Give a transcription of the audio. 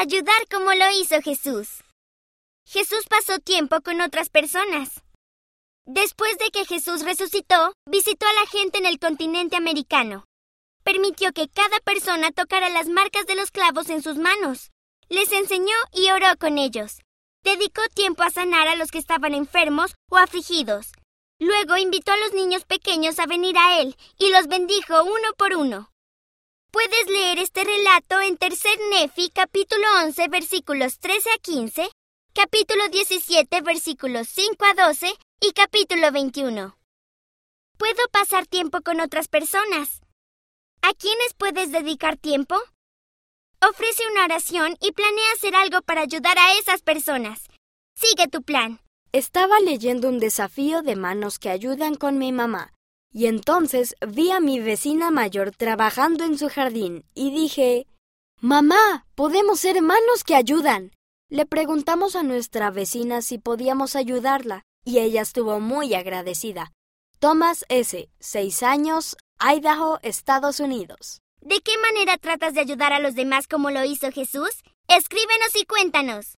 Ayudar como lo hizo Jesús. Jesús pasó tiempo con otras personas. Después de que Jesús resucitó, visitó a la gente en el continente americano. Permitió que cada persona tocara las marcas de los clavos en sus manos. Les enseñó y oró con ellos. Dedicó tiempo a sanar a los que estaban enfermos o afligidos. Luego invitó a los niños pequeños a venir a él y los bendijo uno por uno. Puedes leer este relato en Tercer Nefi, capítulo 11, versículos 13 a 15, capítulo 17, versículos 5 a 12 y capítulo 21. Puedo pasar tiempo con otras personas. ¿A quiénes puedes dedicar tiempo? Ofrece una oración y planea hacer algo para ayudar a esas personas. Sigue tu plan. Estaba leyendo un desafío de manos que ayudan con mi mamá, y entonces vi a mi vecina mayor trabajando en su jardín y dije Mamá, podemos ser manos que ayudan. Le preguntamos a nuestra vecina si podíamos ayudarla, y ella estuvo muy agradecida. Thomas S., seis años, Idaho, Estados Unidos. ¿De qué manera tratas de ayudar a los demás como lo hizo Jesús? Escríbenos y cuéntanos.